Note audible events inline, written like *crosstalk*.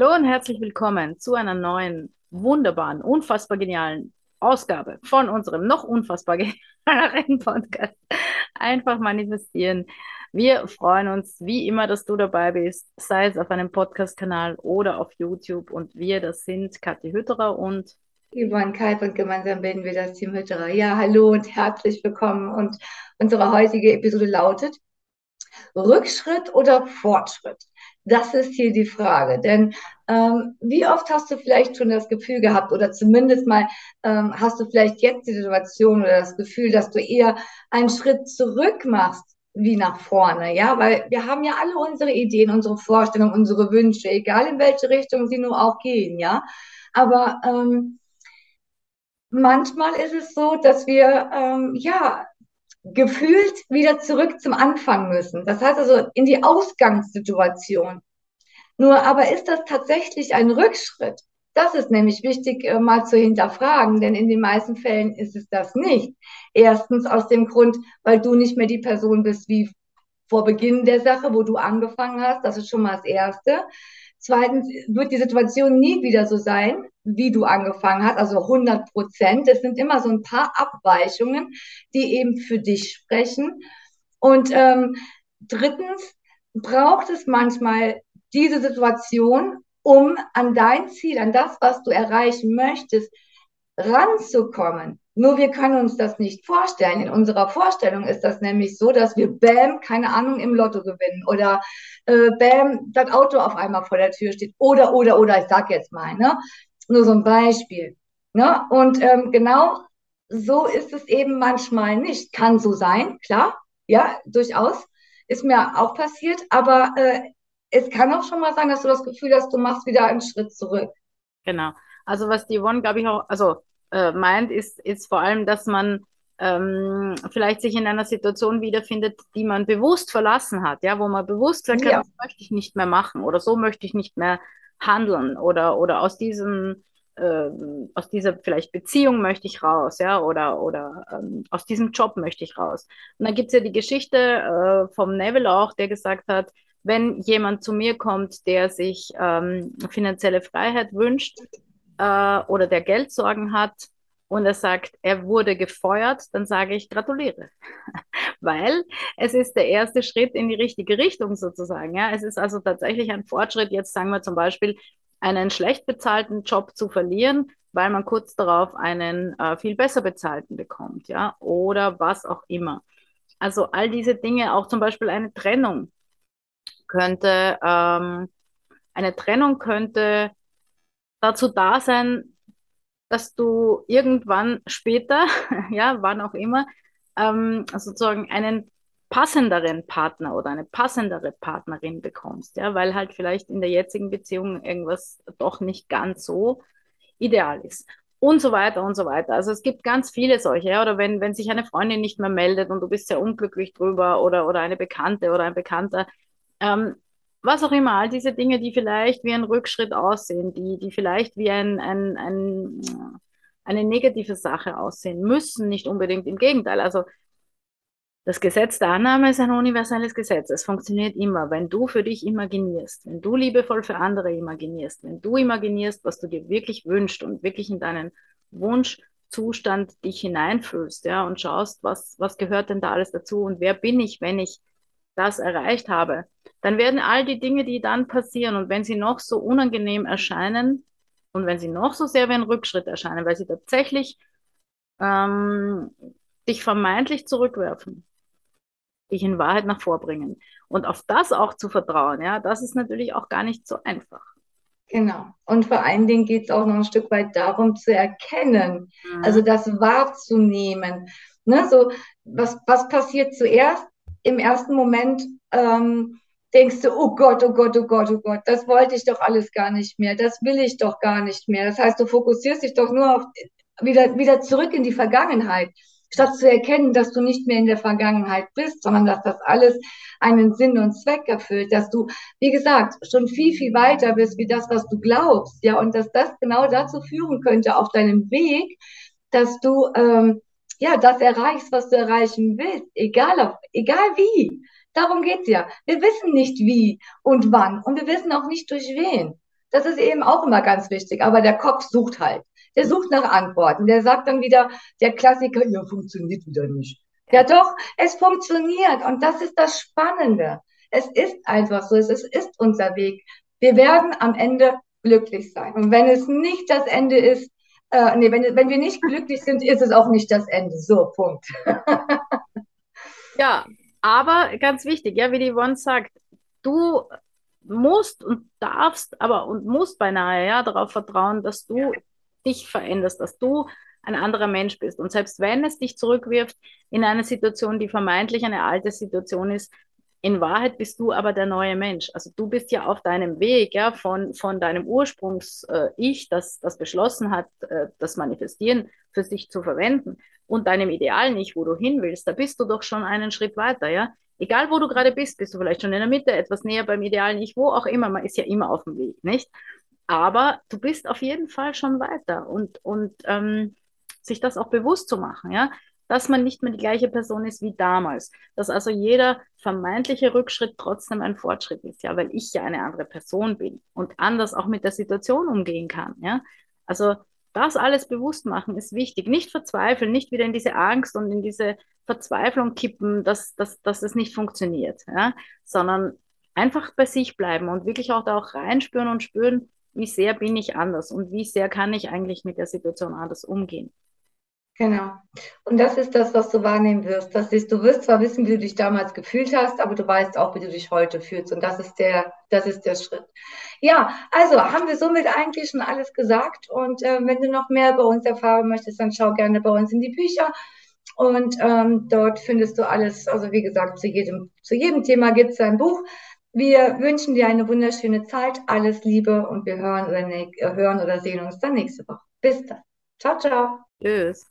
Hallo und herzlich willkommen zu einer neuen, wunderbaren, unfassbar genialen Ausgabe von unserem noch unfassbar genialen Podcast. Einfach manifestieren. Wir freuen uns wie immer, dass du dabei bist, sei es auf einem Podcast-Kanal oder auf YouTube. Und wir, das sind Kathi Hütterer und Yvonne Kalb und gemeinsam bilden wir das Team Hütterer. Ja, hallo und herzlich willkommen. Und unsere heutige Episode lautet Rückschritt oder Fortschritt? Das ist hier die Frage. Denn ähm, wie oft hast du vielleicht schon das Gefühl gehabt oder zumindest mal ähm, hast du vielleicht jetzt die Situation oder das Gefühl, dass du eher einen Schritt zurück machst wie nach vorne, ja, weil wir haben ja alle unsere Ideen, unsere Vorstellungen, unsere Wünsche, egal in welche Richtung sie nur auch gehen, ja. Aber ähm, manchmal ist es so, dass wir ähm, ja gefühlt wieder zurück zum Anfang müssen. Das heißt also in die Ausgangssituation. Nur aber ist das tatsächlich ein Rückschritt? Das ist nämlich wichtig äh, mal zu hinterfragen, denn in den meisten Fällen ist es das nicht. Erstens aus dem Grund, weil du nicht mehr die Person bist wie vor Beginn der Sache, wo du angefangen hast. Das ist schon mal das Erste. Zweitens wird die Situation nie wieder so sein, wie du angefangen hast, also 100 Prozent. Es sind immer so ein paar Abweichungen, die eben für dich sprechen. Und ähm, drittens braucht es manchmal diese Situation, um an dein Ziel, an das, was du erreichen möchtest, ranzukommen. Nur wir können uns das nicht vorstellen. In unserer Vorstellung ist das nämlich so, dass wir Bäm, keine Ahnung, im Lotto gewinnen oder äh, Bäm, das Auto auf einmal vor der Tür steht oder, oder, oder, ich sag jetzt mal, ne? Nur so ein Beispiel. Ne? Und ähm, genau so ist es eben manchmal nicht. Kann so sein, klar, ja, durchaus. Ist mir auch passiert, aber äh, es kann auch schon mal sein, dass du das Gefühl hast, du machst wieder einen Schritt zurück. Genau. Also was die Yvonne, glaube ich, auch, also äh, meint, ist, ist vor allem, dass man ähm, vielleicht sich in einer Situation wiederfindet, die man bewusst verlassen hat, ja, wo man bewusst sagt, ja. das möchte ich nicht mehr machen oder so möchte ich nicht mehr handeln oder, oder aus diesem äh, aus dieser vielleicht Beziehung möchte ich raus, ja, oder, oder ähm, aus diesem Job möchte ich raus. Und dann gibt es ja die Geschichte äh, vom Neville auch, der gesagt hat, wenn jemand zu mir kommt, der sich ähm, finanzielle Freiheit wünscht, äh, oder der Geldsorgen hat und er sagt, er wurde gefeuert, dann sage ich gratuliere. *laughs* Weil es ist der erste Schritt in die richtige Richtung sozusagen. Ja? Es ist also tatsächlich ein Fortschritt, jetzt sagen wir zum Beispiel, einen schlecht bezahlten Job zu verlieren, weil man kurz darauf einen äh, viel besser bezahlten bekommt, ja, oder was auch immer. Also all diese Dinge, auch zum Beispiel eine Trennung könnte, ähm, eine Trennung könnte dazu da sein, dass du irgendwann später, *laughs* ja, wann auch immer, ähm, sozusagen einen passenderen Partner oder eine passendere Partnerin bekommst, ja, weil halt vielleicht in der jetzigen Beziehung irgendwas doch nicht ganz so ideal ist. Und so weiter und so weiter. Also es gibt ganz viele solche, ja, oder wenn, wenn sich eine Freundin nicht mehr meldet und du bist sehr unglücklich drüber oder, oder eine Bekannte oder ein Bekannter, ähm, was auch immer, all diese Dinge, die vielleicht wie ein Rückschritt aussehen, die, die vielleicht wie ein, ein, ein, eine negative Sache aussehen müssen, nicht unbedingt im Gegenteil. Also das Gesetz der Annahme ist ein universelles Gesetz. Es funktioniert immer, wenn du für dich imaginierst, wenn du liebevoll für andere imaginierst, wenn du imaginierst, was du dir wirklich wünschst und wirklich in deinen Wunschzustand dich hineinfühlst, ja, und schaust, was, was gehört denn da alles dazu und wer bin ich, wenn ich das erreicht habe, dann werden all die Dinge, die dann passieren und wenn sie noch so unangenehm erscheinen und wenn sie noch so sehr wie ein Rückschritt erscheinen, weil sie tatsächlich ähm, dich vermeintlich zurückwerfen, dich in Wahrheit nach vorbringen. Und auf das auch zu vertrauen, ja, das ist natürlich auch gar nicht so einfach. Genau. Und vor allen Dingen geht es auch noch ein Stück weit darum zu erkennen, mhm. also das wahrzunehmen. Ne, so, was, was passiert zuerst? im ersten Moment ähm, denkst du, oh Gott, oh Gott, oh Gott, oh Gott, das wollte ich doch alles gar nicht mehr, das will ich doch gar nicht mehr. Das heißt, du fokussierst dich doch nur auf wieder, wieder zurück in die Vergangenheit, statt zu erkennen, dass du nicht mehr in der Vergangenheit bist, sondern dass das alles einen Sinn und Zweck erfüllt, dass du, wie gesagt, schon viel, viel weiter bist wie das, was du glaubst, ja, und dass das genau dazu führen könnte auf deinem Weg, dass du ähm, ja, das erreichst, was du erreichen willst, egal, auf, egal wie. Darum geht's ja. Wir wissen nicht wie und wann und wir wissen auch nicht durch wen. Das ist eben auch immer ganz wichtig. Aber der Kopf sucht halt. Der sucht nach Antworten. Der sagt dann wieder, der Klassiker, ja, funktioniert wieder nicht. Ja, doch, es funktioniert. Und das ist das Spannende. Es ist einfach so. Es ist, ist unser Weg. Wir werden am Ende glücklich sein. Und wenn es nicht das Ende ist, äh, nee, wenn, wenn wir nicht glücklich sind, ist es auch nicht das Ende. So, Punkt. *laughs* ja, aber ganz wichtig, ja, wie die Yvonne sagt, du musst und darfst, aber und musst beinahe ja darauf vertrauen, dass du dich veränderst, dass du ein anderer Mensch bist. Und selbst wenn es dich zurückwirft in eine Situation, die vermeintlich eine alte Situation ist, in Wahrheit bist du aber der neue Mensch. Also du bist ja auf deinem Weg, ja, von, von deinem Ursprungs-Ich, äh, das, das beschlossen hat, äh, das Manifestieren für sich zu verwenden und deinem Ideal nicht, wo du hin willst, da bist du doch schon einen Schritt weiter, ja. Egal wo du gerade bist, bist du vielleicht schon in der Mitte, etwas näher beim Ideal nicht, wo auch immer, man ist ja immer auf dem Weg, nicht? Aber du bist auf jeden Fall schon weiter und, und ähm, sich das auch bewusst zu machen, ja dass man nicht mehr die gleiche Person ist wie damals. Dass also jeder vermeintliche Rückschritt trotzdem ein Fortschritt ist, ja, weil ich ja eine andere Person bin und anders auch mit der Situation umgehen kann, ja. Also das alles bewusst machen ist wichtig. Nicht verzweifeln, nicht wieder in diese Angst und in diese Verzweiflung kippen, dass, dass, dass es nicht funktioniert, ja, sondern einfach bei sich bleiben und wirklich auch da auch reinspüren und spüren, wie sehr bin ich anders und wie sehr kann ich eigentlich mit der Situation anders umgehen. Genau. Und das ist das, was du wahrnehmen wirst. Das ist, du wirst zwar wissen, wie du dich damals gefühlt hast, aber du weißt auch, wie du dich heute fühlst. Und das ist der, das ist der Schritt. Ja, also haben wir somit eigentlich schon alles gesagt. Und äh, wenn du noch mehr bei uns erfahren möchtest, dann schau gerne bei uns in die Bücher. Und ähm, dort findest du alles, also wie gesagt, zu jedem, zu jedem Thema gibt es ein Buch. Wir wünschen dir eine wunderschöne Zeit, alles Liebe und wir hören oder, ne hören oder sehen uns dann nächste Woche. Bis dann. Ciao, ciao. Tschüss.